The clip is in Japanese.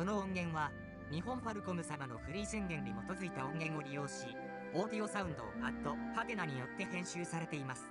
この音源は、日本ファルコム様のフリー宣言に基づいた音源を利用し、オーディオサウンド、アット、ハテナによって編集されています。